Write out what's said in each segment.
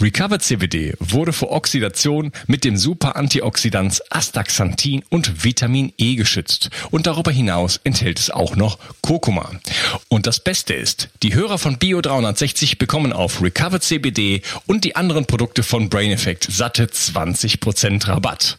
Recovered CBD wurde vor Oxidation mit dem Super-Antioxidans Astaxanthin und Vitamin E geschützt und darüber hinaus enthält es auch noch Kurkuma. Und das Beste ist, die Hörer von Bio 360 bekommen auf Recovered CBD und die anderen Produkte von Brain Effect satte 20% Rabatt.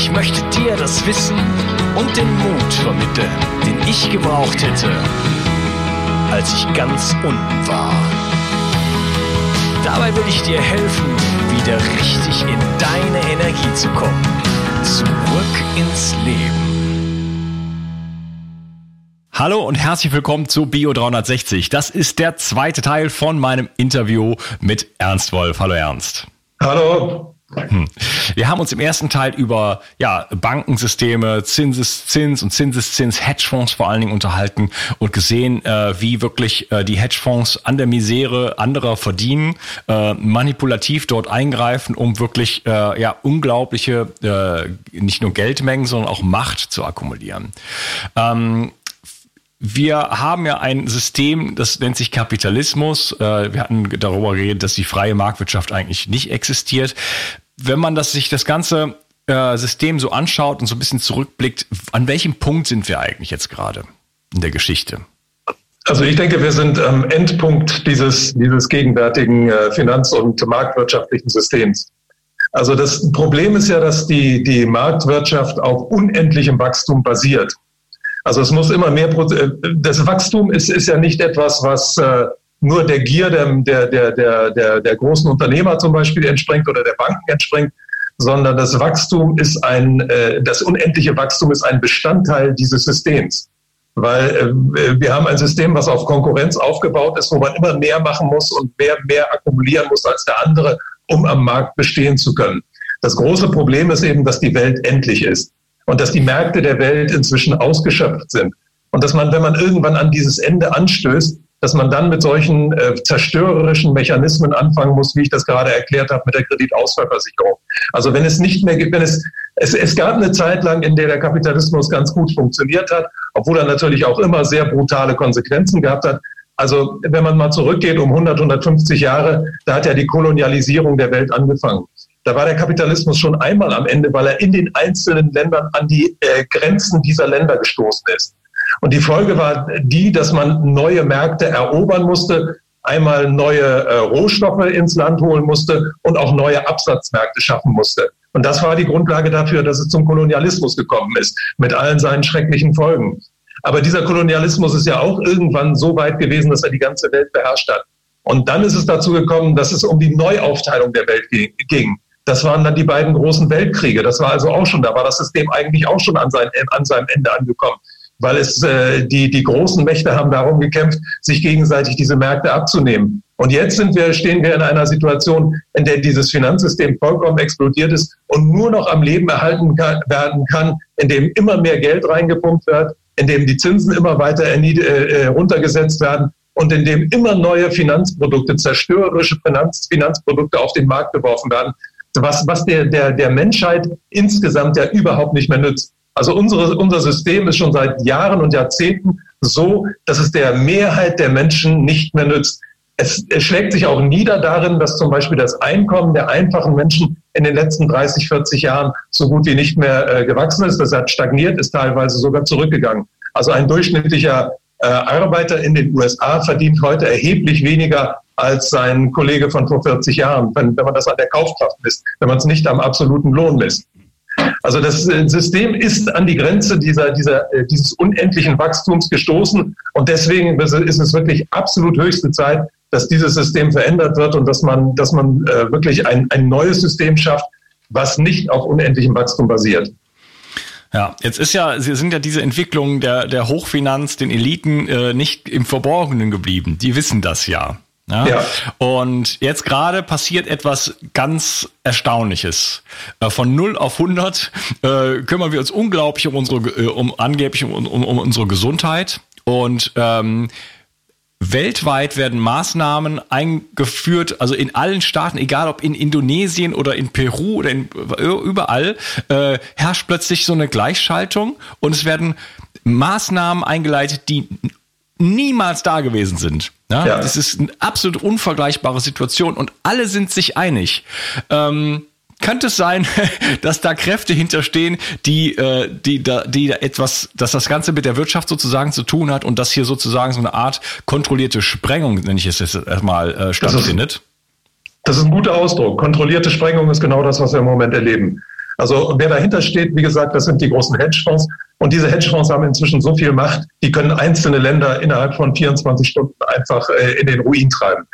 Ich möchte dir das Wissen und den Mut vermitteln, den ich gebraucht hätte, als ich ganz unten war. Dabei will ich dir helfen, wieder richtig in deine Energie zu kommen. Zurück ins Leben. Hallo und herzlich willkommen zu Bio 360. Das ist der zweite Teil von meinem Interview mit Ernst Wolf. Hallo Ernst. Hallo. Hm. Wir haben uns im ersten Teil über ja, Bankensysteme, Zinseszins und Zinseszins, Hedgefonds vor allen Dingen unterhalten und gesehen, äh, wie wirklich äh, die Hedgefonds an der Misere anderer verdienen, äh, manipulativ dort eingreifen, um wirklich äh, ja unglaubliche äh, nicht nur Geldmengen, sondern auch Macht zu akkumulieren. Ähm, wir haben ja ein System, das nennt sich Kapitalismus. Äh, wir hatten darüber geredet, dass die freie Marktwirtschaft eigentlich nicht existiert. Wenn man das, sich das ganze äh, System so anschaut und so ein bisschen zurückblickt, an welchem Punkt sind wir eigentlich jetzt gerade in der Geschichte? Also ich denke, wir sind am Endpunkt dieses, dieses gegenwärtigen äh, finanz- und marktwirtschaftlichen Systems. Also das Problem ist ja, dass die, die Marktwirtschaft auf unendlichem Wachstum basiert. Also es muss immer mehr, äh, das Wachstum ist, ist ja nicht etwas, was äh, nur der Gier der, der, der, der, der großen Unternehmer zum Beispiel entspringt oder der Banken entspringt, sondern das Wachstum ist ein, äh, das unendliche Wachstum ist ein Bestandteil dieses Systems. Weil wir haben ein System, was auf Konkurrenz aufgebaut ist, wo man immer mehr machen muss und mehr, mehr akkumulieren muss als der andere, um am Markt bestehen zu können. Das große Problem ist eben, dass die Welt endlich ist und dass die Märkte der Welt inzwischen ausgeschöpft sind. Und dass man, wenn man irgendwann an dieses Ende anstößt, dass man dann mit solchen äh, zerstörerischen Mechanismen anfangen muss, wie ich das gerade erklärt habe mit der Kreditausfallversicherung. Also wenn es nicht mehr gibt, wenn es, es, es gab eine Zeit lang, in der der Kapitalismus ganz gut funktioniert hat, obwohl er natürlich auch immer sehr brutale Konsequenzen gehabt hat. Also wenn man mal zurückgeht um 100, 150 Jahre, da hat ja die Kolonialisierung der Welt angefangen. Da war der Kapitalismus schon einmal am Ende, weil er in den einzelnen Ländern an die äh, Grenzen dieser Länder gestoßen ist. Und die Folge war die, dass man neue Märkte erobern musste, einmal neue äh, Rohstoffe ins Land holen musste und auch neue Absatzmärkte schaffen musste. Und das war die Grundlage dafür, dass es zum Kolonialismus gekommen ist, mit allen seinen schrecklichen Folgen. Aber dieser Kolonialismus ist ja auch irgendwann so weit gewesen, dass er die ganze Welt beherrscht hat. Und dann ist es dazu gekommen, dass es um die Neuaufteilung der Welt ging. Das waren dann die beiden großen Weltkriege. Das war also auch schon, da war das System eigentlich auch schon an, sein, an seinem Ende angekommen. Weil es äh, die, die großen Mächte haben darum gekämpft, sich gegenseitig diese Märkte abzunehmen. Und jetzt sind wir, stehen wir in einer Situation, in der dieses Finanzsystem vollkommen explodiert ist und nur noch am Leben erhalten kann, werden kann, in dem immer mehr Geld reingepumpt wird, in dem die Zinsen immer weiter äh, äh, runtergesetzt werden und in dem immer neue Finanzprodukte, zerstörerische Finanz, Finanzprodukte auf den Markt geworfen werden, was, was der, der, der Menschheit insgesamt ja überhaupt nicht mehr nützt. Also unsere, unser System ist schon seit Jahren und Jahrzehnten so, dass es der Mehrheit der Menschen nicht mehr nützt. Es, es schlägt sich auch nieder darin, dass zum Beispiel das Einkommen der einfachen Menschen in den letzten 30, 40 Jahren so gut wie nicht mehr äh, gewachsen ist. Das hat stagniert, ist teilweise sogar zurückgegangen. Also ein durchschnittlicher Arbeiter in den USA verdient heute erheblich weniger als sein Kollege von vor 40 Jahren, wenn, wenn man das an der Kaufkraft misst, wenn man es nicht am absoluten Lohn misst. Also das äh, System ist an die Grenze dieser, dieser, äh, dieses unendlichen Wachstums gestoßen und deswegen ist es wirklich absolut höchste Zeit, dass dieses System verändert wird und dass man, dass man äh, wirklich ein, ein neues System schafft, was nicht auf unendlichem Wachstum basiert. Ja, jetzt ist ja, sie sind ja diese Entwicklungen der, der Hochfinanz, den Eliten äh, nicht im Verborgenen geblieben. Die wissen das ja. Ja? ja. Und jetzt gerade passiert etwas ganz Erstaunliches. Äh, von 0 auf 100 äh, kümmern wir uns unglaublich um unsere, äh, um angeblich um, um, um unsere Gesundheit. Und ähm, Weltweit werden Maßnahmen eingeführt, also in allen Staaten, egal ob in Indonesien oder in Peru oder in, überall, äh, herrscht plötzlich so eine Gleichschaltung und es werden Maßnahmen eingeleitet, die niemals da gewesen sind. Ja? ja. Das ist eine absolut unvergleichbare Situation und alle sind sich einig. Ähm, könnte es sein, dass da Kräfte hinterstehen, die, äh, die, da, die da etwas, dass das Ganze mit der Wirtschaft sozusagen zu tun hat und dass hier sozusagen so eine Art kontrollierte Sprengung, nenne ich es jetzt erstmal, äh, stattfindet? Das ist, das ist ein guter Ausdruck. Kontrollierte Sprengung ist genau das, was wir im Moment erleben. Also wer dahinter steht, wie gesagt, das sind die großen Hedgefonds. Und diese Hedgefonds haben inzwischen so viel Macht, die können einzelne Länder innerhalb von 24 Stunden einfach äh, in den Ruin treiben.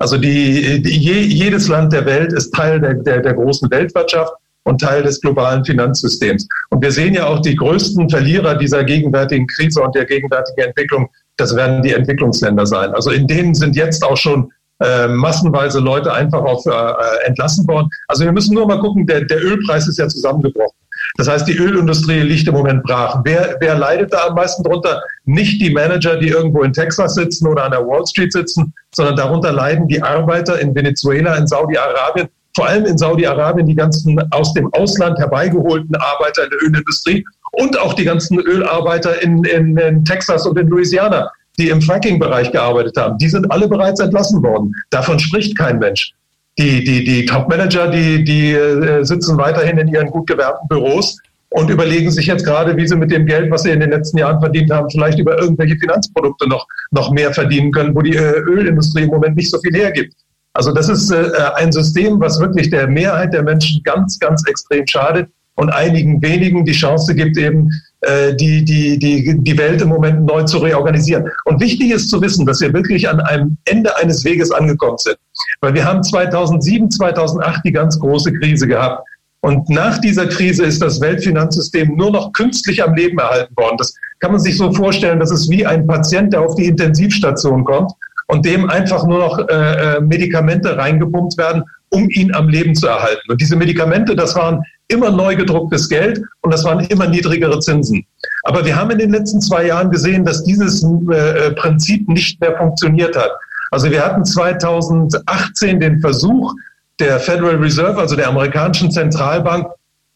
Also die, die, jedes Land der Welt ist Teil der, der, der großen Weltwirtschaft und Teil des globalen Finanzsystems. Und wir sehen ja auch die größten Verlierer dieser gegenwärtigen Krise und der gegenwärtigen Entwicklung, das werden die Entwicklungsländer sein. Also in denen sind jetzt auch schon äh, massenweise Leute einfach auf äh, entlassen worden. Also wir müssen nur mal gucken, der, der Ölpreis ist ja zusammengebrochen. Das heißt, die Ölindustrie liegt im Moment brach. Wer, wer leidet da am meisten drunter? Nicht die Manager, die irgendwo in Texas sitzen oder an der Wall Street sitzen, sondern darunter leiden die Arbeiter in Venezuela, in Saudi-Arabien, vor allem in Saudi-Arabien die ganzen aus dem Ausland herbeigeholten Arbeiter in der Ölindustrie und auch die ganzen Ölarbeiter in, in, in Texas und in Louisiana, die im Fracking-Bereich gearbeitet haben. Die sind alle bereits entlassen worden. Davon spricht kein Mensch. Die, die, die Top-Manager, die, die äh, sitzen weiterhin in ihren gut gewährten Büros und überlegen sich jetzt gerade, wie sie mit dem Geld, was sie in den letzten Jahren verdient haben, vielleicht über irgendwelche Finanzprodukte noch, noch mehr verdienen können, wo die äh, Ölindustrie im Moment nicht so viel hergibt. Also das ist äh, ein System, was wirklich der Mehrheit der Menschen ganz, ganz extrem schadet und einigen wenigen die Chance gibt, eben äh, die, die, die, die Welt im Moment neu zu reorganisieren. Und wichtig ist zu wissen, dass wir wirklich an einem Ende eines Weges angekommen sind. Weil wir haben 2007, 2008 die ganz große Krise gehabt. Und nach dieser Krise ist das Weltfinanzsystem nur noch künstlich am Leben erhalten worden. Das kann man sich so vorstellen, das ist wie ein Patient, der auf die Intensivstation kommt und dem einfach nur noch äh, äh Medikamente reingepumpt werden, um ihn am Leben zu erhalten. Und diese Medikamente, das waren immer neu gedrucktes Geld und das waren immer niedrigere Zinsen. Aber wir haben in den letzten zwei Jahren gesehen, dass dieses äh, Prinzip nicht mehr funktioniert hat. Also wir hatten 2018 den Versuch der Federal Reserve, also der amerikanischen Zentralbank,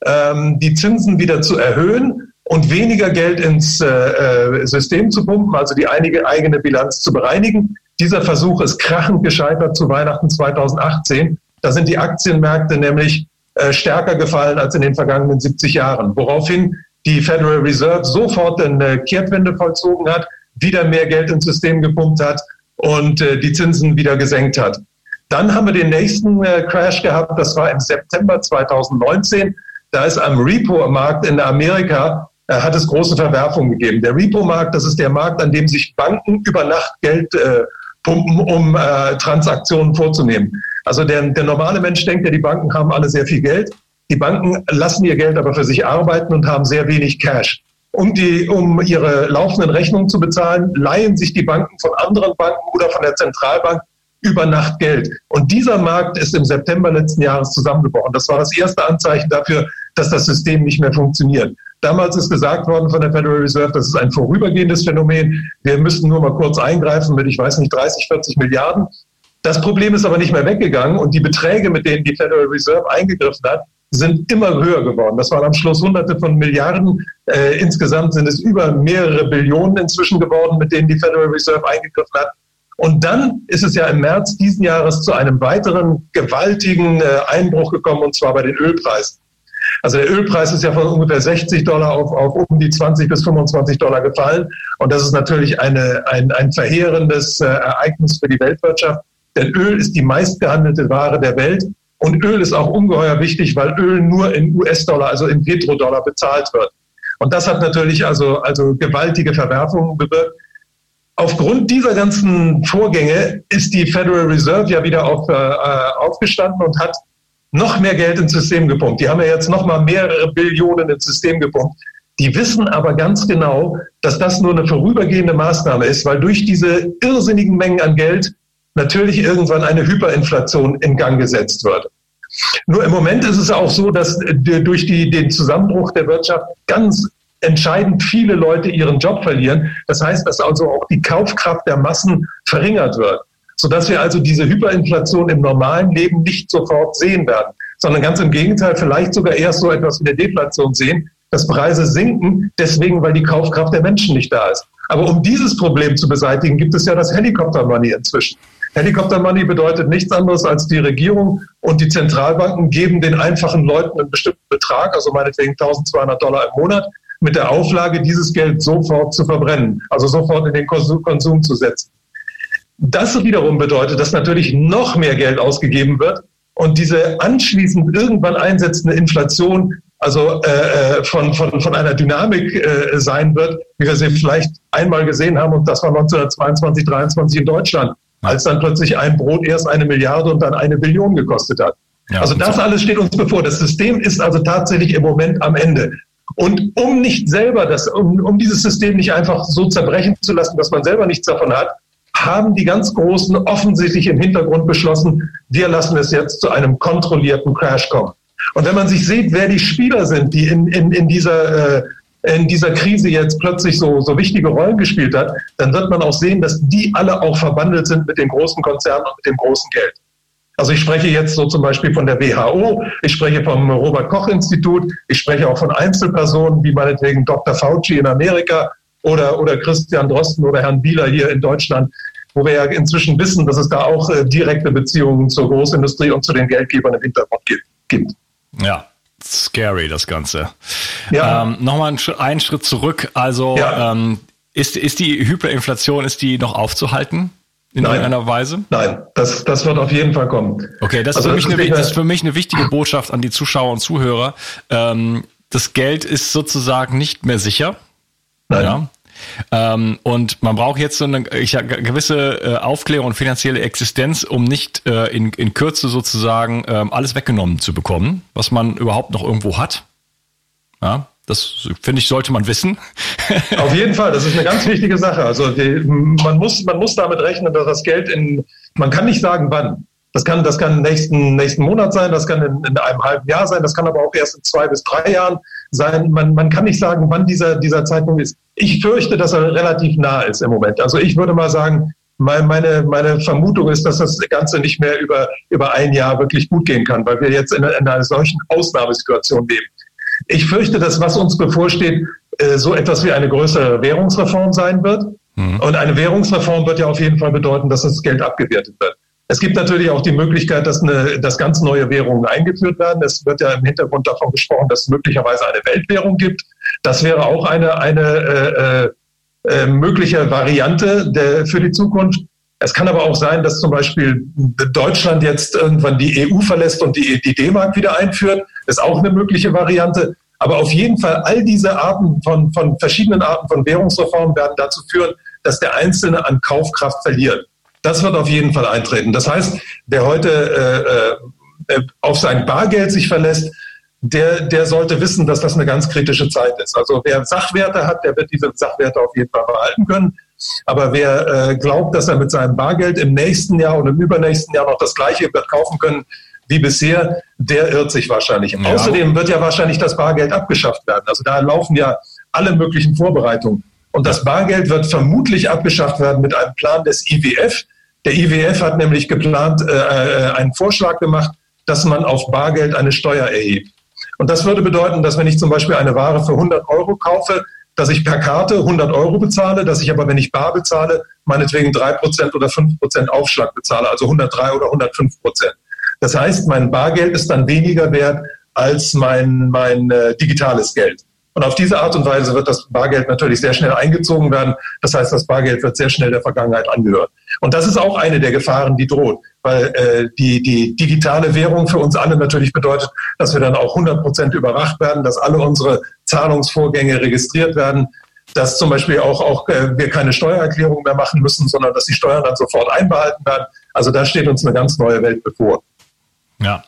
ähm, die Zinsen wieder zu erhöhen und weniger Geld ins äh, äh System zu pumpen, also die einige eigene Bilanz zu bereinigen. Dieser Versuch ist krachend gescheitert zu Weihnachten 2018. Da sind die Aktienmärkte nämlich äh, stärker gefallen als in den vergangenen 70 Jahren, woraufhin die Federal Reserve sofort eine Kehrtwende vollzogen hat, wieder mehr Geld ins System gepumpt hat und äh, die Zinsen wieder gesenkt hat. Dann haben wir den nächsten äh, Crash gehabt, das war im September 2019. Da ist am Repo-Markt in Amerika hat es große Verwerfungen gegeben. Der Repo-Markt, das ist der Markt, an dem sich Banken über Nacht Geld äh, pumpen, um äh, Transaktionen vorzunehmen. Also der, der normale Mensch denkt ja, die Banken haben alle sehr viel Geld. Die Banken lassen ihr Geld aber für sich arbeiten und haben sehr wenig Cash. Um, die, um ihre laufenden Rechnungen zu bezahlen, leihen sich die Banken von anderen Banken oder von der Zentralbank über Nacht Geld. Und dieser Markt ist im September letzten Jahres zusammengebrochen. Das war das erste Anzeichen dafür, dass das System nicht mehr funktioniert. Damals ist gesagt worden von der Federal Reserve, das ist ein vorübergehendes Phänomen. Wir müssten nur mal kurz eingreifen mit, ich weiß nicht, 30, 40 Milliarden. Das Problem ist aber nicht mehr weggegangen und die Beträge, mit denen die Federal Reserve eingegriffen hat, sind immer höher geworden. Das waren am Schluss hunderte von Milliarden. Äh, insgesamt sind es über mehrere Billionen inzwischen geworden, mit denen die Federal Reserve eingegriffen hat. Und dann ist es ja im März diesen Jahres zu einem weiteren gewaltigen äh, Einbruch gekommen, und zwar bei den Ölpreisen. Also der Ölpreis ist ja von ungefähr 60 Dollar auf, auf um die 20 bis 25 Dollar gefallen. Und das ist natürlich eine, ein, ein verheerendes äh, Ereignis für die Weltwirtschaft. Denn Öl ist die meistgehandelte Ware der Welt. Und Öl ist auch ungeheuer wichtig, weil Öl nur in US-Dollar, also in Petrodollar bezahlt wird. Und das hat natürlich also, also gewaltige Verwerfungen bewirkt. Aufgrund dieser ganzen Vorgänge ist die Federal Reserve ja wieder auf, äh, aufgestanden und hat noch mehr Geld ins System gepumpt. Die haben ja jetzt noch mal mehrere Billionen ins System gepumpt. Die wissen aber ganz genau, dass das nur eine vorübergehende Maßnahme ist, weil durch diese irrsinnigen Mengen an Geld natürlich irgendwann eine Hyperinflation in Gang gesetzt wird. Nur im Moment ist es auch so, dass durch die, den Zusammenbruch der Wirtschaft ganz entscheidend viele Leute ihren Job verlieren. Das heißt, dass also auch die Kaufkraft der Massen verringert wird, sodass wir also diese Hyperinflation im normalen Leben nicht sofort sehen werden, sondern ganz im Gegenteil, vielleicht sogar erst so etwas wie eine Deflation sehen, dass Preise sinken, deswegen, weil die Kaufkraft der Menschen nicht da ist. Aber um dieses Problem zu beseitigen, gibt es ja das Helikopter-Money inzwischen. Helikopter-Money bedeutet nichts anderes als die Regierung und die Zentralbanken geben den einfachen Leuten einen bestimmten Betrag, also meinetwegen 1200 Dollar im Monat, mit der Auflage, dieses Geld sofort zu verbrennen, also sofort in den Konsum zu setzen. Das wiederum bedeutet, dass natürlich noch mehr Geld ausgegeben wird und diese anschließend irgendwann einsetzende Inflation also äh, äh von, von, von einer Dynamik äh, sein wird, wie wir sie vielleicht einmal gesehen haben, und das war 1922, 23 in Deutschland, als dann plötzlich ein Brot erst eine Milliarde und dann eine Billion gekostet hat. Ja, also das alles steht uns bevor. Das System ist also tatsächlich im Moment am Ende. Und um nicht selber das, um, um dieses System nicht einfach so zerbrechen zu lassen, dass man selber nichts davon hat, haben die ganz Großen offensichtlich im Hintergrund beschlossen, wir lassen es jetzt zu einem kontrollierten Crash kommen. Und wenn man sich sieht, wer die Spieler sind, die in, in, in, dieser, äh, in dieser Krise jetzt plötzlich so, so wichtige Rollen gespielt hat, dann wird man auch sehen, dass die alle auch verbandelt sind mit den großen Konzernen und mit dem großen Geld. Also ich spreche jetzt so zum Beispiel von der WHO, ich spreche vom Robert Koch Institut, ich spreche auch von Einzelpersonen wie meinetwegen Dr. Fauci in Amerika oder, oder Christian Drosten oder Herrn Bieler hier in Deutschland, wo wir ja inzwischen wissen, dass es da auch äh, direkte Beziehungen zur Großindustrie und zu den Geldgebern im Hintergrund gibt. Ja, scary das Ganze. Ja. Ähm, Nochmal einen, einen Schritt zurück. Also ja. ähm, ist, ist die Hyperinflation, ist die noch aufzuhalten? in Nein. irgendeiner Weise? Nein, das, das wird auf jeden Fall kommen. Okay, das, also ist, für mich eine, das ist für mich eine wichtige Botschaft an die Zuschauer und Zuhörer. Ähm, das Geld ist sozusagen nicht mehr sicher. Nein. Ja. Ähm, und man braucht jetzt so eine ich, gewisse äh, Aufklärung und finanzielle Existenz, um nicht äh, in, in Kürze sozusagen ähm, alles weggenommen zu bekommen, was man überhaupt noch irgendwo hat. Ja. Das finde ich, sollte man wissen. Auf jeden Fall, das ist eine ganz wichtige Sache. Also die, man, muss, man muss damit rechnen, dass das Geld in, man kann nicht sagen, wann. Das kann, das kann nächsten, nächsten Monat sein, das kann in, in einem halben Jahr sein, das kann aber auch erst in zwei bis drei Jahren sein. Man, man kann nicht sagen, wann dieser, dieser Zeitpunkt ist. Ich fürchte, dass er relativ nah ist im Moment. Also ich würde mal sagen, meine, meine Vermutung ist, dass das Ganze nicht mehr über, über ein Jahr wirklich gut gehen kann, weil wir jetzt in, in einer solchen Ausnahmesituation leben. Ich fürchte, dass was uns bevorsteht, äh, so etwas wie eine größere Währungsreform sein wird. Mhm. Und eine Währungsreform wird ja auf jeden Fall bedeuten, dass das Geld abgewertet wird. Es gibt natürlich auch die Möglichkeit, dass, eine, dass ganz neue Währungen eingeführt werden. Es wird ja im Hintergrund davon gesprochen, dass es möglicherweise eine Weltwährung gibt. Das wäre auch eine, eine äh, äh, äh mögliche Variante der, für die Zukunft. Es kann aber auch sein, dass zum Beispiel Deutschland jetzt irgendwann die EU verlässt und die, die D-Mark wieder einführt. Das ist auch eine mögliche Variante. Aber auf jeden Fall, all diese Arten von, von verschiedenen Arten von Währungsreformen werden dazu führen, dass der Einzelne an Kaufkraft verliert. Das wird auf jeden Fall eintreten. Das heißt, wer heute äh, äh, auf sein Bargeld sich verlässt, der, der sollte wissen, dass das eine ganz kritische Zeit ist. Also wer Sachwerte hat, der wird diese Sachwerte auf jeden Fall behalten können. Aber wer äh, glaubt, dass er mit seinem Bargeld im nächsten Jahr und im übernächsten Jahr noch das Gleiche wird kaufen können wie bisher, der irrt sich wahrscheinlich. Ja. Außerdem wird ja wahrscheinlich das Bargeld abgeschafft werden. Also da laufen ja alle möglichen Vorbereitungen. Und das Bargeld wird vermutlich abgeschafft werden mit einem Plan des IWF. Der IWF hat nämlich geplant, äh, äh, einen Vorschlag gemacht, dass man auf Bargeld eine Steuer erhebt. Und das würde bedeuten, dass wenn ich zum Beispiel eine Ware für 100 Euro kaufe, dass ich per Karte 100 Euro bezahle, dass ich aber, wenn ich bar bezahle, meinetwegen 3% oder 5% Aufschlag bezahle, also 103 oder 105%. Das heißt, mein Bargeld ist dann weniger wert als mein, mein äh, digitales Geld. Und auf diese Art und Weise wird das Bargeld natürlich sehr schnell eingezogen werden. Das heißt, das Bargeld wird sehr schnell der Vergangenheit angehören. Und das ist auch eine der Gefahren, die droht, weil äh, die, die digitale Währung für uns alle natürlich bedeutet, dass wir dann auch 100 Prozent überwacht werden, dass alle unsere Zahlungsvorgänge registriert werden, dass zum Beispiel auch, auch äh, wir keine Steuererklärung mehr machen müssen, sondern dass die Steuern dann sofort einbehalten werden. Also da steht uns eine ganz neue Welt bevor. Ja,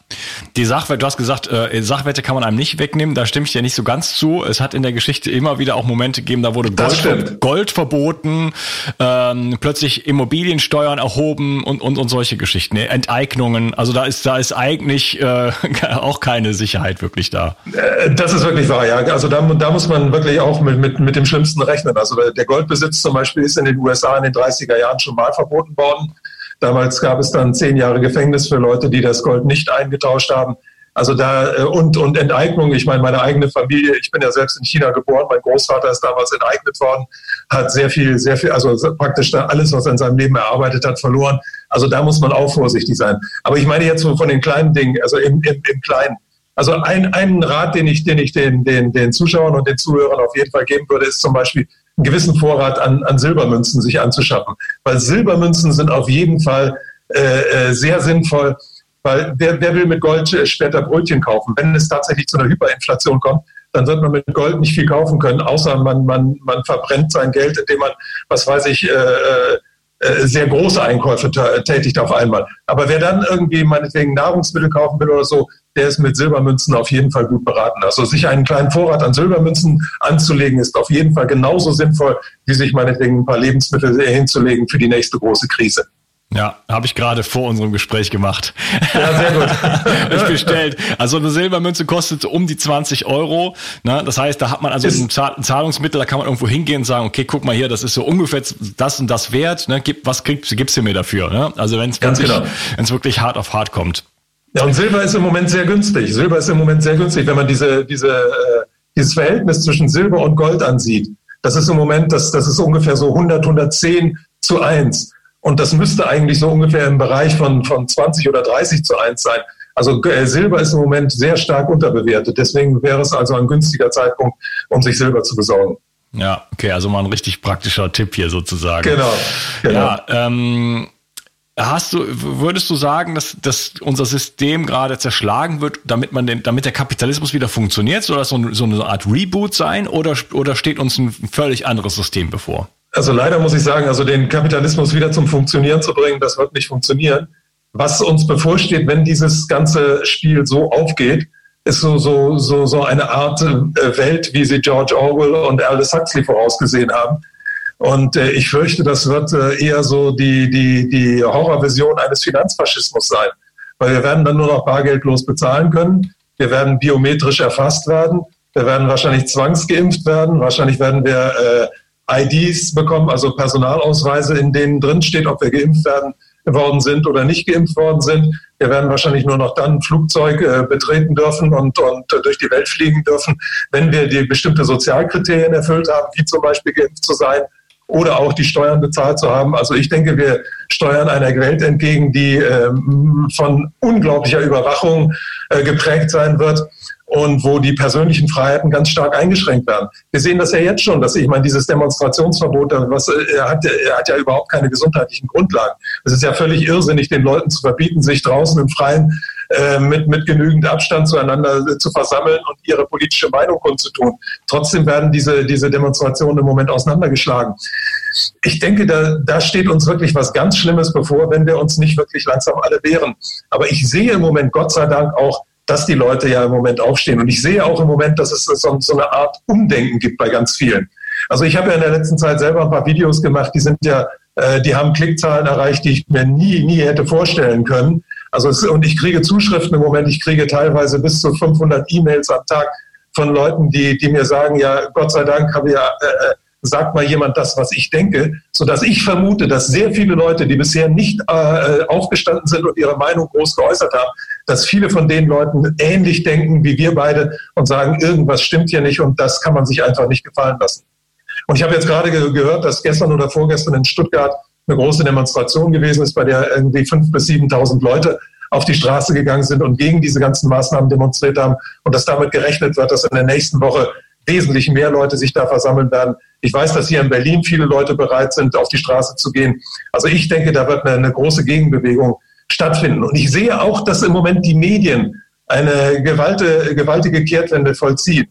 die Sachwerte, du hast gesagt, äh, Sachwerte kann man einem nicht wegnehmen, da stimme ich dir nicht so ganz zu. Es hat in der Geschichte immer wieder auch Momente gegeben, da wurde Gold, Gold verboten, ähm, plötzlich Immobiliensteuern erhoben und, und, und solche Geschichten, ne? Enteignungen. Also da ist, da ist eigentlich äh, auch keine Sicherheit wirklich da. Äh, das ist wirklich wahr, ja. Also da, da muss man wirklich auch mit, mit, mit dem Schlimmsten rechnen. Also der Goldbesitz zum Beispiel ist in den USA in den 30er Jahren schon mal verboten worden. Damals gab es dann zehn Jahre Gefängnis für Leute, die das Gold nicht eingetauscht haben. Also da äh, und und Enteignung. Ich meine, meine eigene Familie. Ich bin ja selbst in China geboren. Mein Großvater ist damals enteignet worden, hat sehr viel, sehr viel, also praktisch alles, was er in seinem Leben erarbeitet hat, verloren. Also da muss man auch vorsichtig sein. Aber ich meine jetzt von den kleinen Dingen, also im, im, im Kleinen. Also ein, ein Rat, den ich, den ich den, den, den Zuschauern und den Zuhörern auf jeden Fall geben würde, ist zum Beispiel einen gewissen Vorrat an, an Silbermünzen sich anzuschaffen. Weil Silbermünzen sind auf jeden Fall äh, äh sehr sinnvoll, weil wer, wer will mit Gold später Brötchen kaufen? Wenn es tatsächlich zu einer Hyperinflation kommt, dann wird man mit Gold nicht viel kaufen können, außer man, man, man verbrennt sein Geld, indem man, was weiß ich, äh, äh äh, sehr große Einkäufe tätigt auf einmal. Aber wer dann irgendwie meinetwegen Nahrungsmittel kaufen will oder so, der ist mit Silbermünzen auf jeden Fall gut beraten. Also sich einen kleinen Vorrat an Silbermünzen anzulegen, ist auf jeden Fall genauso sinnvoll, wie sich meinetwegen ein paar Lebensmittel hinzulegen für die nächste große Krise. Ja, habe ich gerade vor unserem Gespräch gemacht. Ja, sehr gut. ich bestellt. Also eine Silbermünze kostet um die 20 Euro. Ne? Das heißt, da hat man also ein Zahlungsmittel, da kann man irgendwo hingehen und sagen, okay, guck mal hier, das ist so ungefähr das und das wert. Ne? Gib, was kriegst, gibst du mir dafür? Ne? Also wenn es genau. wirklich hart auf hart kommt. Ja, und Silber ist im Moment sehr günstig. Silber ist im Moment sehr günstig, wenn man diese, diese, äh, dieses Verhältnis zwischen Silber und Gold ansieht. Das ist im Moment, das, das ist ungefähr so 100, 110 zu 1. Und das müsste eigentlich so ungefähr im Bereich von, von 20 oder 30 zu 1 sein. Also äh, Silber ist im Moment sehr stark unterbewertet. Deswegen wäre es also ein günstiger Zeitpunkt, um sich Silber zu besorgen. Ja, okay, also mal ein richtig praktischer Tipp hier sozusagen. Genau. genau. Ja, ähm, Hast du, würdest du sagen, dass, dass unser System gerade zerschlagen wird, damit man den, damit der Kapitalismus wieder funktioniert? Soll das so, so eine Art Reboot sein oder, oder steht uns ein völlig anderes System bevor? Also leider muss ich sagen, also den Kapitalismus wieder zum Funktionieren zu bringen, das wird nicht funktionieren. Was uns bevorsteht, wenn dieses ganze Spiel so aufgeht, ist so, so, so, so eine Art äh, Welt, wie sie George Orwell und Aldous Huxley vorausgesehen haben. Und äh, ich fürchte, das wird äh, eher so die, die, die Horrorvision eines Finanzfaschismus sein. Weil wir werden dann nur noch bargeldlos bezahlen können. Wir werden biometrisch erfasst werden. Wir werden wahrscheinlich zwangsgeimpft werden. Wahrscheinlich werden wir äh, IDs bekommen, also Personalausweise, in denen drin steht, ob wir geimpft werden worden sind oder nicht geimpft worden sind. Wir werden wahrscheinlich nur noch dann ein Flugzeug äh, betreten dürfen und, und äh, durch die Welt fliegen dürfen, wenn wir die bestimmte Sozialkriterien erfüllt haben, wie zum Beispiel geimpft zu sein oder auch die Steuern bezahlt zu haben. Also ich denke, wir steuern einer Welt entgegen, die ähm, von unglaublicher Überwachung äh, geprägt sein wird und wo die persönlichen Freiheiten ganz stark eingeschränkt werden. Wir sehen das ja jetzt schon, dass ich meine, dieses Demonstrationsverbot, was er hat, er hat ja überhaupt keine gesundheitlichen Grundlagen. Es ist ja völlig irrsinnig, den Leuten zu verbieten, sich draußen im Freien äh, mit, mit genügend Abstand zueinander zu versammeln und ihre politische Meinung kundzutun. Trotzdem werden diese, diese Demonstrationen im Moment auseinandergeschlagen. Ich denke, da, da steht uns wirklich was ganz Schlimmes bevor, wenn wir uns nicht wirklich langsam alle wehren. Aber ich sehe im Moment Gott sei Dank auch dass die Leute ja im Moment aufstehen. Und ich sehe auch im Moment, dass es so, so eine Art Umdenken gibt bei ganz vielen. Also ich habe ja in der letzten Zeit selber ein paar Videos gemacht, die sind ja, äh, die haben Klickzahlen erreicht, die ich mir nie, nie hätte vorstellen können. Also es, und ich kriege Zuschriften im Moment, ich kriege teilweise bis zu 500 E-Mails am Tag von Leuten, die, die mir sagen, ja, Gott sei Dank habe ich, äh, sagt mal jemand das, was ich denke, so dass ich vermute, dass sehr viele Leute, die bisher nicht äh, aufgestanden sind und ihre Meinung groß geäußert haben, dass viele von den Leuten ähnlich denken wie wir beide und sagen, irgendwas stimmt hier nicht und das kann man sich einfach nicht gefallen lassen. Und ich habe jetzt gerade ge gehört, dass gestern oder vorgestern in Stuttgart eine große Demonstration gewesen ist, bei der irgendwie fünf bis 7.000 Leute auf die Straße gegangen sind und gegen diese ganzen Maßnahmen demonstriert haben und dass damit gerechnet wird, dass in der nächsten Woche wesentlich mehr Leute sich da versammeln werden. Ich weiß, dass hier in Berlin viele Leute bereit sind, auf die Straße zu gehen. Also ich denke, da wird eine, große Gegenbewegung stattfinden. Und ich sehe auch, dass im Moment die Medien eine gewaltige, Kehrtwende vollziehen.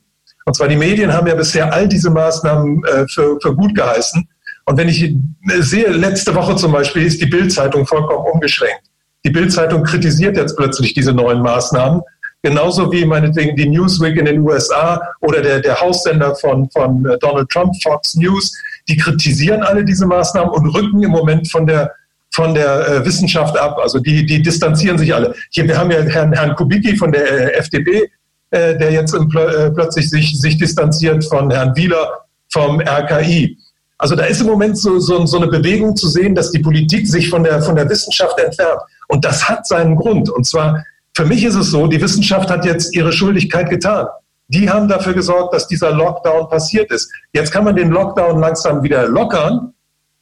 Und zwar die Medien haben ja bisher all diese Maßnahmen äh, für, für gut geheißen. Und wenn ich sehe, letzte Woche zum Beispiel ist die Bildzeitung vollkommen umgeschränkt. Die Bildzeitung kritisiert jetzt plötzlich diese neuen Maßnahmen, genauso wie meinetwegen die Newsweek in den USA oder der, der Haussender von, von äh, Donald Trump, Fox News. Die kritisieren alle diese Maßnahmen und rücken im Moment von der von der äh, Wissenschaft ab. Also die, die distanzieren sich alle. Hier, wir haben ja Herrn, Herrn Kubicki von der äh, FDP, der jetzt im, plötzlich sich, sich distanziert von Herrn Wieler vom RKI. Also da ist im Moment so, so, so eine Bewegung zu sehen, dass die Politik sich von der, von der Wissenschaft entfernt. Und das hat seinen Grund. Und zwar, für mich ist es so, die Wissenschaft hat jetzt ihre Schuldigkeit getan. Die haben dafür gesorgt, dass dieser Lockdown passiert ist. Jetzt kann man den Lockdown langsam wieder lockern.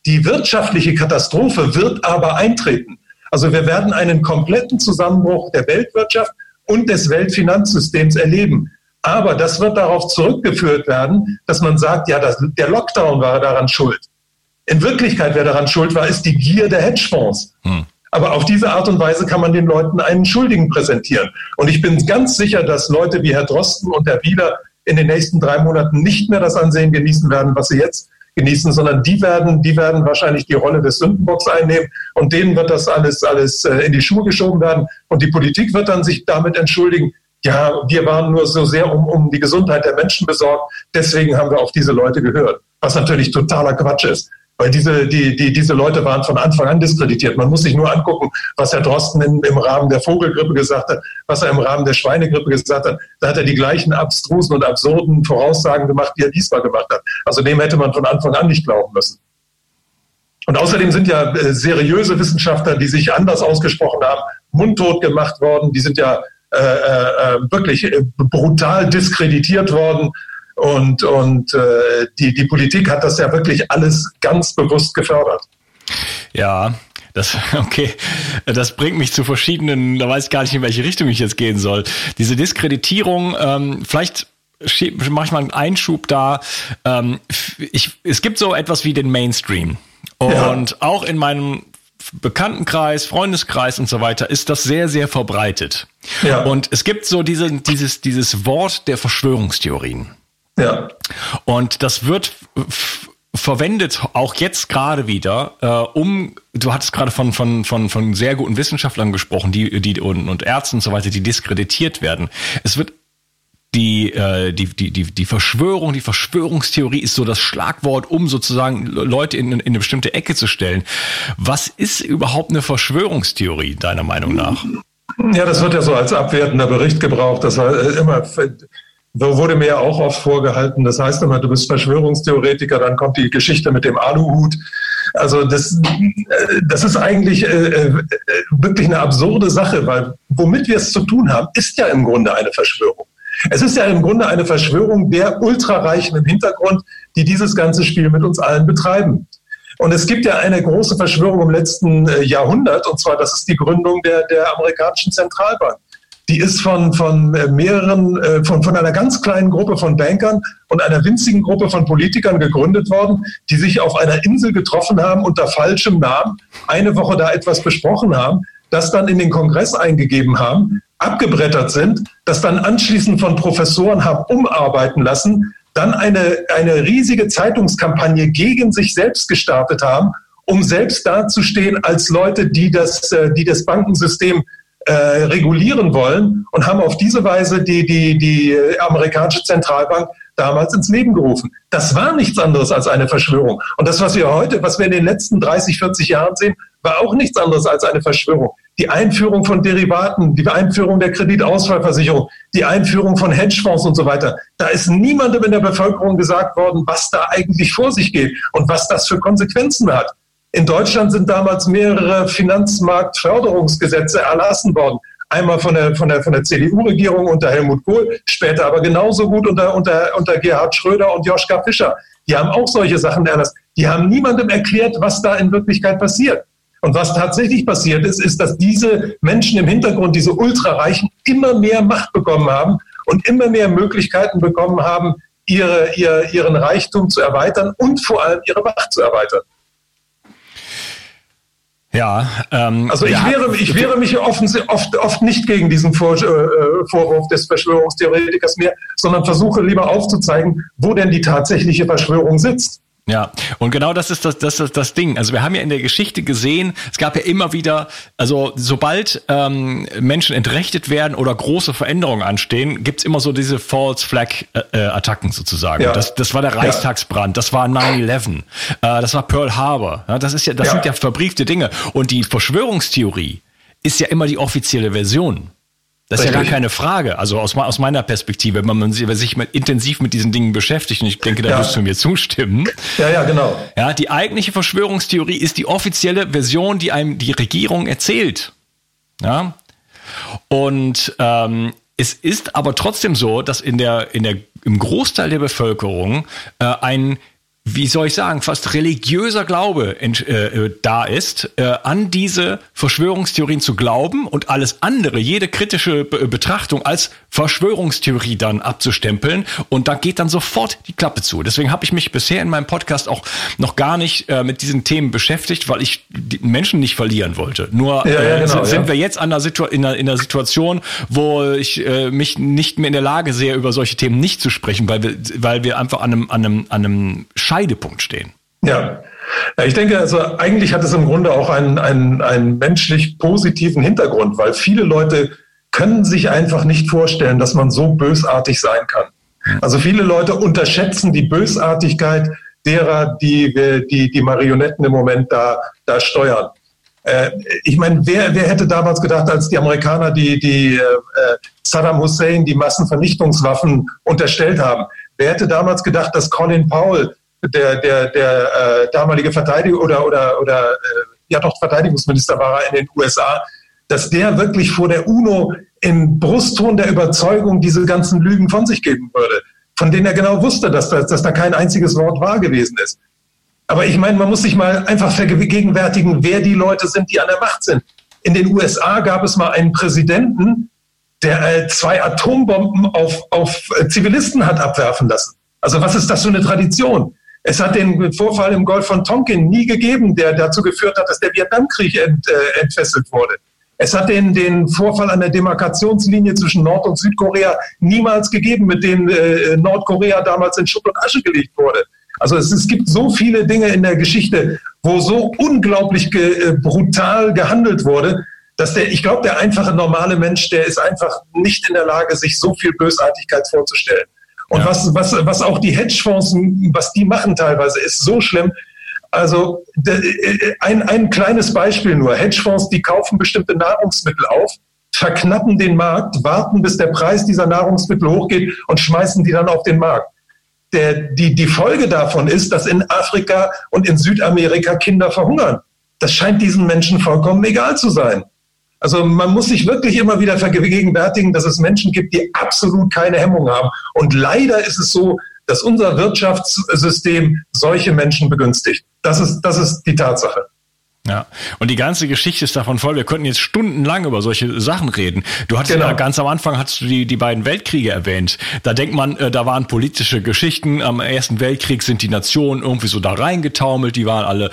Die wirtschaftliche Katastrophe wird aber eintreten. Also wir werden einen kompletten Zusammenbruch der Weltwirtschaft und des Weltfinanzsystems erleben. Aber das wird darauf zurückgeführt werden, dass man sagt, ja, das, der Lockdown war daran schuld. In Wirklichkeit, wer daran schuld war, ist die Gier der Hedgefonds. Hm. Aber auf diese Art und Weise kann man den Leuten einen Schuldigen präsentieren. Und ich bin ganz sicher, dass Leute wie Herr Drosten und Herr Wieler in den nächsten drei Monaten nicht mehr das Ansehen genießen werden, was sie jetzt genießen, sondern die werden, die werden wahrscheinlich die Rolle des Sündenbocks einnehmen und denen wird das alles, alles äh, in die Schuhe geschoben werden und die Politik wird dann sich damit entschuldigen, ja, wir waren nur so sehr um, um die Gesundheit der Menschen besorgt, deswegen haben wir auf diese Leute gehört. Was natürlich totaler Quatsch ist. Weil diese, die, die, diese Leute waren von Anfang an diskreditiert. Man muss sich nur angucken, was Herr Drosten in, im Rahmen der Vogelgrippe gesagt hat, was er im Rahmen der Schweinegrippe gesagt hat. Da hat er die gleichen abstrusen und absurden Voraussagen gemacht, die er diesmal gemacht hat. Also dem hätte man von Anfang an nicht glauben müssen. Und außerdem sind ja äh, seriöse Wissenschaftler, die sich anders ausgesprochen haben, mundtot gemacht worden. Die sind ja äh, äh, wirklich äh, brutal diskreditiert worden. Und, und äh, die, die Politik hat das ja wirklich alles ganz bewusst gefördert. Ja, das, okay, das bringt mich zu verschiedenen, da weiß ich gar nicht, in welche Richtung ich jetzt gehen soll. Diese Diskreditierung, ähm, vielleicht mache ich mal einen Einschub da. Ähm, ich, es gibt so etwas wie den Mainstream. Und ja. auch in meinem Bekanntenkreis, Freundeskreis und so weiter ist das sehr, sehr verbreitet. Ja. Und es gibt so diese, dieses, dieses Wort der Verschwörungstheorien. Ja. Und das wird verwendet auch jetzt gerade wieder, äh, um, du hattest gerade von, von, von, von sehr guten Wissenschaftlern gesprochen, die, die und, und Ärzten und so weiter, die diskreditiert werden. Es wird die, äh, die, die, die, die Verschwörung, die Verschwörungstheorie ist so das Schlagwort, um sozusagen Leute in, in eine bestimmte Ecke zu stellen. Was ist überhaupt eine Verschwörungstheorie, deiner Meinung nach? Ja, das wird ja so als abwertender Bericht gebraucht. Das war äh, immer, so wurde mir ja auch oft vorgehalten. Das heißt immer, du bist Verschwörungstheoretiker, dann kommt die Geschichte mit dem Aluhut. Also das, äh, das ist eigentlich äh, äh, wirklich eine absurde Sache, weil womit wir es zu tun haben, ist ja im Grunde eine Verschwörung. Es ist ja im Grunde eine Verschwörung der Ultrareichen im Hintergrund, die dieses ganze Spiel mit uns allen betreiben. Und es gibt ja eine große Verschwörung im letzten Jahrhundert, und zwar das ist die Gründung der, der amerikanischen Zentralbank. Die ist von, von äh, mehreren, äh, von, von einer ganz kleinen Gruppe von Bankern und einer winzigen Gruppe von Politikern gegründet worden, die sich auf einer Insel getroffen haben unter falschem Namen, eine Woche da etwas besprochen haben, das dann in den Kongress eingegeben haben abgebrettert sind, das dann anschließend von Professoren haben umarbeiten lassen, dann eine, eine riesige Zeitungskampagne gegen sich selbst gestartet haben, um selbst dazustehen als Leute, die das, äh, die das Bankensystem äh, regulieren wollen und haben auf diese Weise die, die, die amerikanische Zentralbank damals ins Leben gerufen. Das war nichts anderes als eine Verschwörung. Und das, was wir heute, was wir in den letzten 30, 40 Jahren sehen, war auch nichts anderes als eine Verschwörung. Die Einführung von Derivaten, die Einführung der Kreditausfallversicherung, die Einführung von Hedgefonds und so weiter. Da ist niemandem in der Bevölkerung gesagt worden, was da eigentlich vor sich geht und was das für Konsequenzen hat. In Deutschland sind damals mehrere Finanzmarktförderungsgesetze erlassen worden. Einmal von der, von der, von der CDU-Regierung unter Helmut Kohl, später aber genauso gut unter, unter, unter Gerhard Schröder und Joschka Fischer. Die haben auch solche Sachen erlassen. Die haben niemandem erklärt, was da in Wirklichkeit passiert. Und was tatsächlich passiert ist, ist, dass diese Menschen im Hintergrund, diese Ultrareichen, immer mehr Macht bekommen haben und immer mehr Möglichkeiten bekommen haben, ihre, ihr, ihren Reichtum zu erweitern und vor allem ihre Macht zu erweitern. Ja, ähm, also ich, ja, wehre, ich wehre mich oft, oft, oft nicht gegen diesen Vor äh, Vorwurf des Verschwörungstheoretikers mehr, sondern versuche lieber aufzuzeigen, wo denn die tatsächliche Verschwörung sitzt. Ja, und genau das ist das, das, das, das Ding. Also wir haben ja in der Geschichte gesehen, es gab ja immer wieder, also sobald ähm, Menschen entrechtet werden oder große Veränderungen anstehen, gibt's immer so diese False Flag-Attacken äh, sozusagen. Ja. Das, das war der Reichstagsbrand, das war 9-11, äh, das war Pearl Harbor. Ja, das ist ja, das ja. sind ja verbriefte Dinge. Und die Verschwörungstheorie ist ja immer die offizielle Version. Das ist Richtig. ja gar keine Frage. Also aus, aus meiner Perspektive, wenn man sich mit, intensiv mit diesen Dingen beschäftigt, und ich denke, da ja. wirst du mir zustimmen. Ja, ja, genau. Ja, die eigentliche Verschwörungstheorie ist die offizielle Version, die einem die Regierung erzählt. Ja. Und ähm, es ist aber trotzdem so, dass in der, in der, im Großteil der Bevölkerung äh, ein wie soll ich sagen, fast religiöser Glaube äh, äh, da ist, äh, an diese Verschwörungstheorien zu glauben und alles andere, jede kritische Be Betrachtung als Verschwörungstheorie dann abzustempeln und da geht dann sofort die Klappe zu. Deswegen habe ich mich bisher in meinem Podcast auch noch gar nicht äh, mit diesen Themen beschäftigt, weil ich die Menschen nicht verlieren wollte. Nur ja, ja, äh, genau, sind, ja. wir jetzt an der in, einer, in einer Situation, wo ich äh, mich nicht mehr in der Lage sehe, über solche Themen nicht zu sprechen, weil wir, weil wir einfach an einem, an einem, an einem Scheidepunkt stehen. Ja. Ich denke, also eigentlich hat es im Grunde auch einen, einen, einen menschlich positiven Hintergrund, weil viele Leute können sich einfach nicht vorstellen, dass man so bösartig sein kann. Also viele Leute unterschätzen die Bösartigkeit derer, die die, die Marionetten im Moment da, da steuern. Äh, ich meine, wer, wer hätte damals gedacht, als die Amerikaner die, die äh, Saddam Hussein die Massenvernichtungswaffen unterstellt haben, wer hätte damals gedacht, dass Colin Powell der, der, der äh, damalige Verteidiger oder, oder, oder äh, ja doch Verteidigungsminister war er in den USA, dass der wirklich vor der UNO im Brustton der Überzeugung diese ganzen Lügen von sich geben würde, von denen er genau wusste, dass, dass, dass da kein einziges Wort wahr gewesen ist. Aber ich meine, man muss sich mal einfach vergegenwärtigen, wer die Leute sind, die an der Macht sind. In den USA gab es mal einen Präsidenten, der äh, zwei Atombomben auf, auf Zivilisten hat abwerfen lassen. Also was ist das für eine Tradition? Es hat den Vorfall im Golf von Tonkin nie gegeben, der dazu geführt hat, dass der Vietnamkrieg ent, äh, entfesselt wurde. Es hat den, den Vorfall an der Demarkationslinie zwischen Nord- und Südkorea niemals gegeben, mit dem äh, Nordkorea damals in Schutt und Asche gelegt wurde. Also es, es gibt so viele Dinge in der Geschichte, wo so unglaublich ge, äh, brutal gehandelt wurde, dass der, ich glaube, der einfache normale Mensch, der ist einfach nicht in der Lage, sich so viel Bösartigkeit vorzustellen. Und ja. was, was, was auch die Hedgefonds, was die machen teilweise, ist so schlimm. Also äh, ein, ein kleines Beispiel nur. Hedgefonds, die kaufen bestimmte Nahrungsmittel auf, verknappen den Markt, warten, bis der Preis dieser Nahrungsmittel hochgeht und schmeißen die dann auf den Markt. Der, die, die Folge davon ist, dass in Afrika und in Südamerika Kinder verhungern. Das scheint diesen Menschen vollkommen egal zu sein. Also man muss sich wirklich immer wieder vergegenwärtigen, dass es Menschen gibt, die absolut keine Hemmung haben. Und leider ist es so, dass unser Wirtschaftssystem solche Menschen begünstigt. Das ist, das ist die Tatsache. Ja, und die ganze Geschichte ist davon voll. Wir könnten jetzt stundenlang über solche Sachen reden. Du hattest genau. ja ganz am Anfang hast du die, die beiden Weltkriege erwähnt. Da denkt man, äh, da waren politische Geschichten. Am Ersten Weltkrieg sind die Nationen irgendwie so da reingetaumelt. Die waren alle,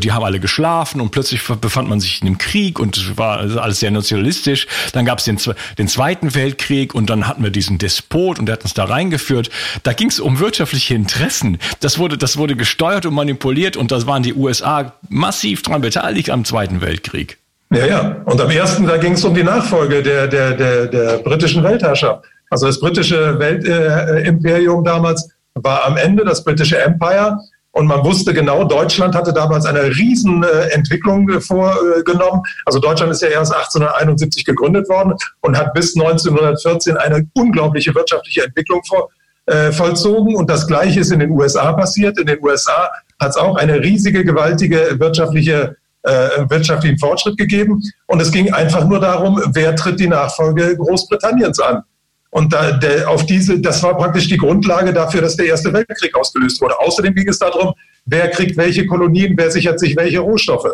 die haben alle geschlafen und plötzlich befand man sich in einem Krieg und es war alles sehr nationalistisch. Dann gab es den, den Zweiten Weltkrieg und dann hatten wir diesen Despot und der hat uns da reingeführt. Da ging es um wirtschaftliche Interessen. Das wurde, das wurde gesteuert und manipuliert und das waren die USA massiv dran daran beteiligt am Zweiten Weltkrieg. Ja, ja. Und am ersten, da ging es um die Nachfolge der, der, der, der britischen Weltherrschaft. Also das britische Weltimperium äh, damals war am Ende das britische Empire. Und man wusste genau, Deutschland hatte damals eine riesen äh, Entwicklung äh, vorgenommen. Also Deutschland ist ja erst 1871 gegründet worden und hat bis 1914 eine unglaubliche wirtschaftliche Entwicklung vor, äh, vollzogen. Und das Gleiche ist in den USA passiert. In den USA hat es auch eine riesige, gewaltige wirtschaftliche äh, wirtschaftlichen Fortschritt gegeben. Und es ging einfach nur darum, wer tritt die Nachfolge Großbritanniens an. Und da, der, auf diese, das war praktisch die Grundlage dafür, dass der Erste Weltkrieg ausgelöst wurde. Außerdem ging es darum, wer kriegt welche Kolonien, wer sichert sich welche Rohstoffe.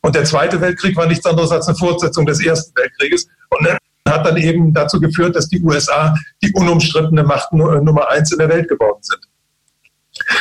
Und der Zweite Weltkrieg war nichts anderes als eine Fortsetzung des Ersten Weltkrieges und hat dann eben dazu geführt, dass die USA die unumstrittene Macht Nummer eins in der Welt geworden sind.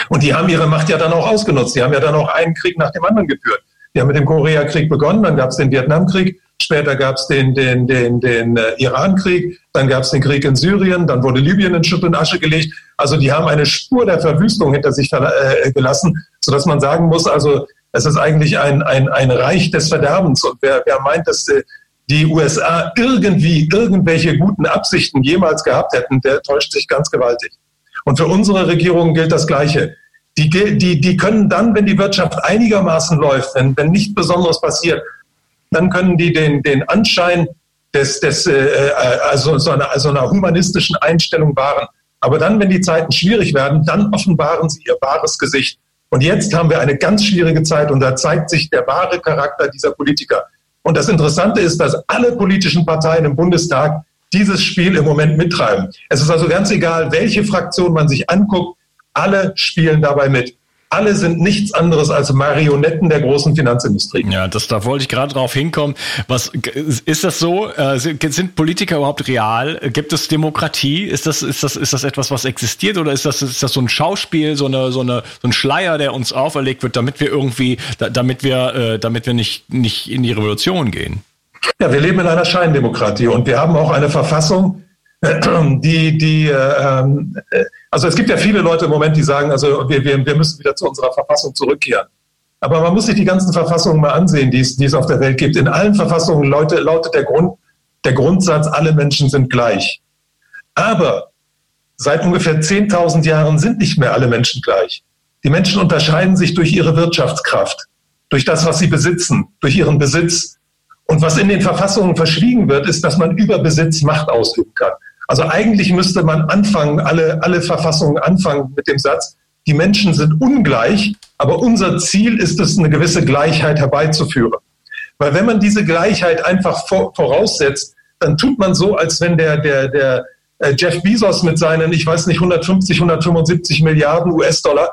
Und die haben ihre Macht ja dann auch ausgenutzt. Die haben ja dann auch einen Krieg nach dem anderen geführt. Die haben mit dem Koreakrieg begonnen, dann gab es den Vietnamkrieg, Später gab es den, den, den, den äh, Irankrieg, dann gab es den Krieg in Syrien, dann wurde Libyen in Schutt und Asche gelegt. Also die haben eine Spur der Verwüstung hinter sich äh, gelassen, sodass man sagen muss, also es ist eigentlich ein, ein, ein Reich des Verderbens. Und wer, wer meint, dass äh, die USA irgendwie irgendwelche guten Absichten jemals gehabt hätten, der täuscht sich ganz gewaltig. Und für unsere Regierung gilt das Gleiche. Die, die, die können dann, wenn die Wirtschaft einigermaßen läuft, wenn, wenn nichts Besonderes passiert, dann können die den, den Anschein des, des, äh, äh, also so einer, also einer humanistischen Einstellung wahren. Aber dann, wenn die Zeiten schwierig werden, dann offenbaren sie ihr wahres Gesicht. Und jetzt haben wir eine ganz schwierige Zeit und da zeigt sich der wahre Charakter dieser Politiker. Und das Interessante ist, dass alle politischen Parteien im Bundestag dieses Spiel im Moment mittreiben. Es ist also ganz egal, welche Fraktion man sich anguckt, alle spielen dabei mit alle sind nichts anderes als Marionetten der großen Finanzindustrie. Ja, das, da wollte ich gerade drauf hinkommen. Was ist das so? Äh, sind Politiker überhaupt real? Gibt es Demokratie? Ist das, ist das, ist das etwas, was existiert oder ist das, ist das so ein Schauspiel, so eine, so eine, so ein Schleier, der uns auferlegt wird, damit wir irgendwie, damit wir, äh, damit wir nicht, nicht in die Revolution gehen? Ja, wir leben in einer Scheindemokratie und wir haben auch eine Verfassung, die, die, ähm, äh, also es gibt ja viele Leute im Moment, die sagen, also wir, wir, wir müssen wieder zu unserer Verfassung zurückkehren. Aber man muss sich die ganzen Verfassungen mal ansehen, die es, die es auf der Welt gibt. In allen Verfassungen Leute, lautet der, Grund, der Grundsatz, alle Menschen sind gleich. Aber seit ungefähr 10.000 Jahren sind nicht mehr alle Menschen gleich. Die Menschen unterscheiden sich durch ihre Wirtschaftskraft, durch das, was sie besitzen, durch ihren Besitz. Und was in den Verfassungen verschwiegen wird, ist, dass man über Besitz Macht ausüben kann. Also eigentlich müsste man anfangen, alle, alle Verfassungen anfangen mit dem Satz, die Menschen sind ungleich, aber unser Ziel ist es, eine gewisse Gleichheit herbeizuführen. Weil wenn man diese Gleichheit einfach voraussetzt, dann tut man so, als wenn der, der, der äh, Jeff Bezos mit seinen, ich weiß nicht, 150, 175 Milliarden US-Dollar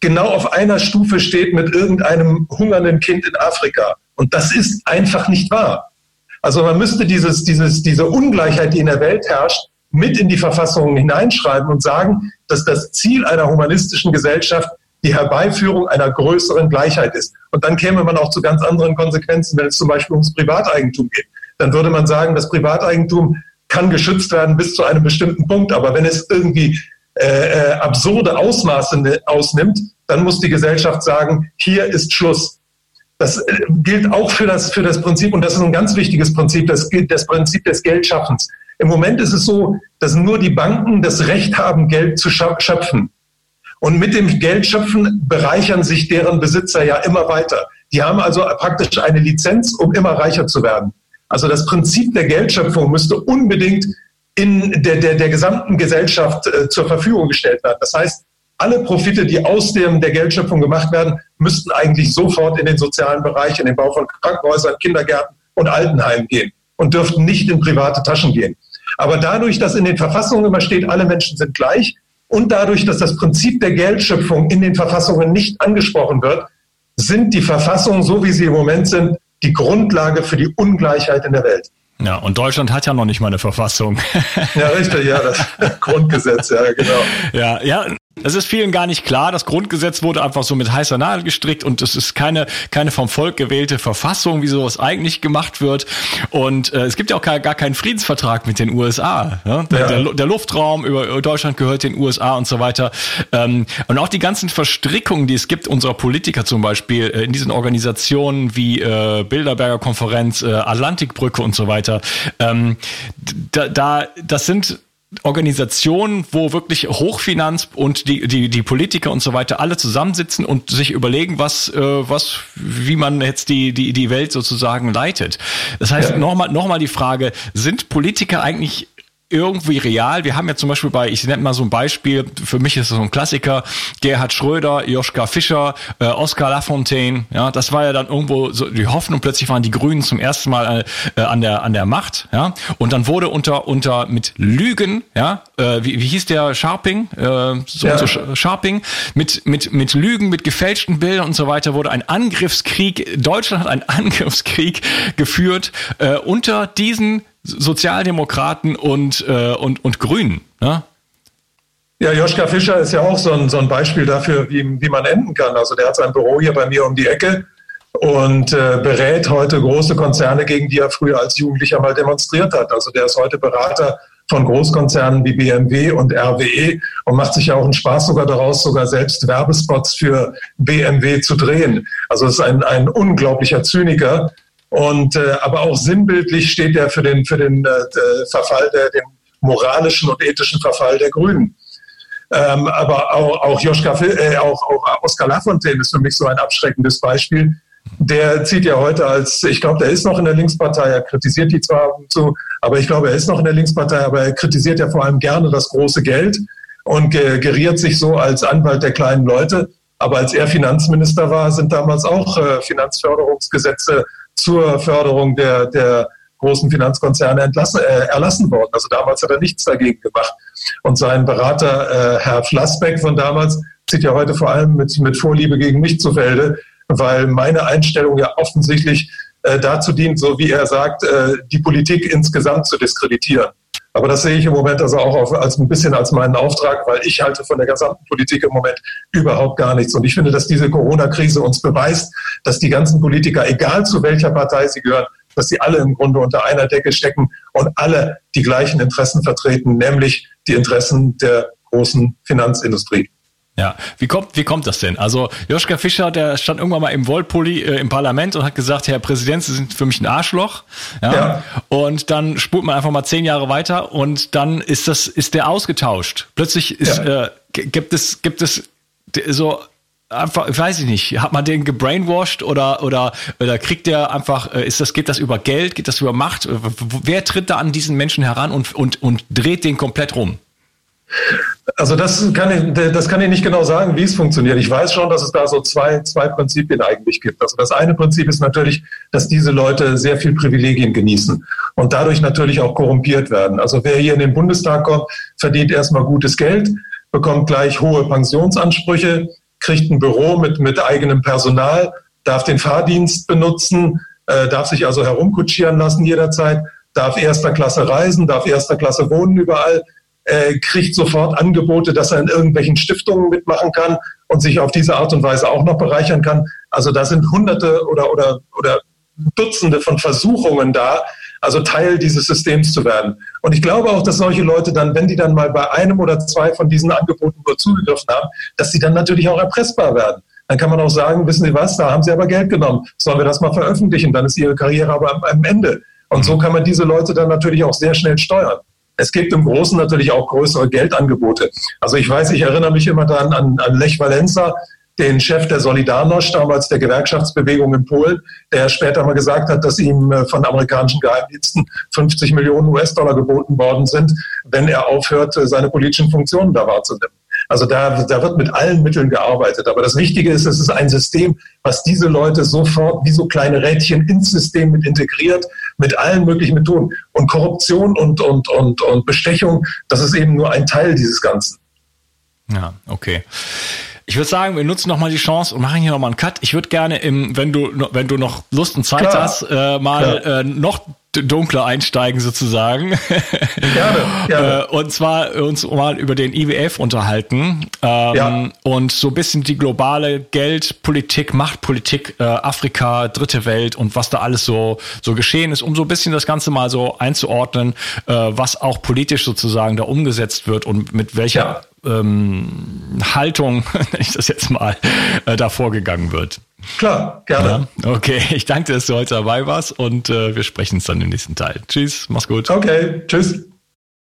genau auf einer Stufe steht mit irgendeinem hungernden Kind in Afrika. Und das ist einfach nicht wahr. Also man müsste dieses, dieses, diese Ungleichheit, die in der Welt herrscht, mit in die Verfassung hineinschreiben und sagen, dass das Ziel einer humanistischen Gesellschaft die Herbeiführung einer größeren Gleichheit ist. Und dann käme man auch zu ganz anderen Konsequenzen, wenn es zum Beispiel ums Privateigentum geht. Dann würde man sagen, das Privateigentum kann geschützt werden bis zu einem bestimmten Punkt. Aber wenn es irgendwie äh, äh absurde Ausmaße ne, ausnimmt, dann muss die Gesellschaft sagen, hier ist Schluss. Das äh, gilt auch für das, für das Prinzip, und das ist ein ganz wichtiges Prinzip, das, das Prinzip des Geldschaffens. Im Moment ist es so, dass nur die Banken das Recht haben, Geld zu schöpfen. Und mit dem Geldschöpfen bereichern sich deren Besitzer ja immer weiter. Die haben also praktisch eine Lizenz, um immer reicher zu werden. Also das Prinzip der Geldschöpfung müsste unbedingt in der, der, der gesamten Gesellschaft äh, zur Verfügung gestellt werden. Das heißt, alle Profite, die aus dem, der Geldschöpfung gemacht werden, müssten eigentlich sofort in den sozialen Bereich, in den Bau von Krankenhäusern, Kindergärten und Altenheimen gehen und dürften nicht in private Taschen gehen. Aber dadurch, dass in den Verfassungen immer steht, alle Menschen sind gleich und dadurch, dass das Prinzip der Geldschöpfung in den Verfassungen nicht angesprochen wird, sind die Verfassungen, so wie sie im Moment sind, die Grundlage für die Ungleichheit in der Welt. Ja, und Deutschland hat ja noch nicht mal eine Verfassung. Ja, richtig, ja, das Grundgesetz, ja, genau. Ja, ja, es ist vielen gar nicht klar. Das Grundgesetz wurde einfach so mit heißer Nadel gestrickt und es ist keine, keine vom Volk gewählte Verfassung, wie sowas eigentlich gemacht wird. Und äh, es gibt ja auch gar, gar keinen Friedensvertrag mit den USA. Ja? Der, ja. der, der, Luftraum über Deutschland gehört den USA und so weiter. Ähm, und auch die ganzen Verstrickungen, die es gibt, unserer Politiker zum Beispiel äh, in diesen Organisationen wie äh, Bilderberger Konferenz, äh, Atlantikbrücke und so weiter. Ähm, da, da, das sind Organisation, wo wirklich Hochfinanz und die, die, die Politiker und so weiter alle zusammensitzen und sich überlegen, was, äh, was, wie man jetzt die, die, die Welt sozusagen leitet. Das heißt, ja. nochmal, nochmal die Frage, sind Politiker eigentlich irgendwie real. Wir haben ja zum Beispiel bei, ich nenne mal so ein Beispiel, für mich ist das so ein Klassiker, Gerhard Schröder, Joschka Fischer, äh, Oskar Lafontaine, ja, das war ja dann irgendwo so die Hoffnung, plötzlich waren die Grünen zum ersten Mal äh, an der an der Macht, ja, und dann wurde unter unter mit Lügen, ja, äh, wie, wie hieß der Sharping, äh, so, ja. so Sharping, mit mit mit Lügen, mit gefälschten Bildern und so weiter wurde ein Angriffskrieg, Deutschland hat einen Angriffskrieg geführt äh, unter diesen Sozialdemokraten und, äh, und, und Grünen. Ne? Ja, Joschka Fischer ist ja auch so ein, so ein Beispiel dafür, wie, wie man enden kann. Also der hat sein Büro hier bei mir um die Ecke und äh, berät heute große Konzerne, gegen die er früher als Jugendlicher mal demonstriert hat. Also der ist heute Berater von Großkonzernen wie BMW und RWE und macht sich ja auch einen Spaß sogar daraus, sogar selbst Werbespots für BMW zu drehen. Also es ist ein, ein unglaublicher Zyniker, und äh, aber auch sinnbildlich steht er für den für den äh, Verfall der den moralischen und ethischen Verfall der Grünen. Ähm, aber auch, auch Joschka, äh, auch, auch Oskar Lafontaine ist für mich so ein abschreckendes Beispiel. Der zieht ja heute als, ich glaube, der ist noch in der Linkspartei, er kritisiert die zwar so, aber ich glaube, er ist noch in der Linkspartei, aber er kritisiert ja vor allem gerne das große Geld und geriert sich so als Anwalt der kleinen Leute. Aber als er Finanzminister war, sind damals auch äh, Finanzförderungsgesetze zur Förderung der, der großen Finanzkonzerne entlassen, äh, erlassen worden. Also damals hat er nichts dagegen gemacht. Und sein Berater, äh, Herr Flassbeck von damals, zieht ja heute vor allem mit, mit Vorliebe gegen mich zu Felde, weil meine Einstellung ja offensichtlich äh, dazu dient, so wie er sagt, äh, die Politik insgesamt zu diskreditieren. Aber das sehe ich im Moment also auch auf, als ein bisschen als meinen Auftrag, weil ich halte von der gesamten Politik im Moment überhaupt gar nichts. Und ich finde, dass diese Corona-Krise uns beweist, dass die ganzen Politiker, egal zu welcher Partei sie gehören, dass sie alle im Grunde unter einer Decke stecken und alle die gleichen Interessen vertreten, nämlich die Interessen der großen Finanzindustrie. Ja, wie kommt, wie kommt das denn? Also Joschka Fischer, der stand irgendwann mal im Wollpulli äh, im Parlament und hat gesagt, Herr Präsident, Sie sind für mich ein Arschloch. Ja? ja. Und dann spult man einfach mal zehn Jahre weiter und dann ist das, ist der ausgetauscht. Plötzlich ist, ja. äh, gibt es, gibt es so einfach, weiß ich nicht, hat man den gebrainwashed oder, oder, oder kriegt der einfach, äh, ist das, geht das über Geld, geht das über Macht? Wer tritt da an diesen Menschen heran und, und, und dreht den komplett rum? Also das kann ich, das kann ich nicht genau sagen, wie es funktioniert. Ich weiß schon, dass es da so zwei, zwei Prinzipien eigentlich gibt. Also das eine Prinzip ist natürlich, dass diese Leute sehr viel Privilegien genießen und dadurch natürlich auch korrumpiert werden. Also wer hier in den Bundestag kommt, verdient erstmal gutes Geld, bekommt gleich hohe Pensionsansprüche, kriegt ein Büro mit, mit eigenem Personal, darf den Fahrdienst benutzen, äh, darf sich also herumkutschieren lassen jederzeit, darf erster Klasse reisen, darf erster Klasse wohnen überall äh, kriegt sofort Angebote, dass er in irgendwelchen Stiftungen mitmachen kann und sich auf diese Art und Weise auch noch bereichern kann. Also da sind Hunderte oder, oder, oder Dutzende von Versuchungen da, also Teil dieses Systems zu werden. Und ich glaube auch, dass solche Leute dann, wenn die dann mal bei einem oder zwei von diesen Angeboten nur zugegriffen haben, dass sie dann natürlich auch erpressbar werden. Dann kann man auch sagen, wissen Sie was, da haben Sie aber Geld genommen. Sollen wir das mal veröffentlichen? Dann ist Ihre Karriere aber am, am Ende. Und so kann man diese Leute dann natürlich auch sehr schnell steuern. Es gibt im Großen natürlich auch größere Geldangebote. Also ich weiß, ich erinnere mich immer dann an, an Lech Walenza, den Chef der Solidarność, damals der Gewerkschaftsbewegung in Polen, der später mal gesagt hat, dass ihm äh, von amerikanischen Geheimdiensten 50 Millionen US-Dollar geboten worden sind, wenn er aufhört, äh, seine politischen Funktionen da wahrzunehmen. Also da, da wird mit allen Mitteln gearbeitet. Aber das Wichtige ist, es ist ein System, was diese Leute sofort wie so kleine Rädchen ins System mit integriert, mit allen möglichen Methoden. Und Korruption und, und, und, und Bestechung, das ist eben nur ein Teil dieses Ganzen. Ja, okay. Ich würde sagen, wir nutzen noch mal die Chance und machen hier noch mal einen Cut. Ich würde gerne, im, wenn du wenn du noch Lust und Zeit Klar. hast, äh, mal äh, noch dunkler einsteigen sozusagen. Gerne, gerne. Äh, und zwar uns mal über den IWF unterhalten ähm, ja. und so ein bisschen die globale Geldpolitik, Machtpolitik, äh, Afrika, dritte Welt und was da alles so, so geschehen ist, um so ein bisschen das Ganze mal so einzuordnen, äh, was auch politisch sozusagen da umgesetzt wird und mit welcher ja. ähm, Haltung, wenn ich das jetzt mal, äh, da vorgegangen wird. Klar, gerne. Ja, okay, ich danke dir, dass du heute dabei warst und äh, wir sprechen uns dann im nächsten Teil. Tschüss, mach's gut. Okay, tschüss.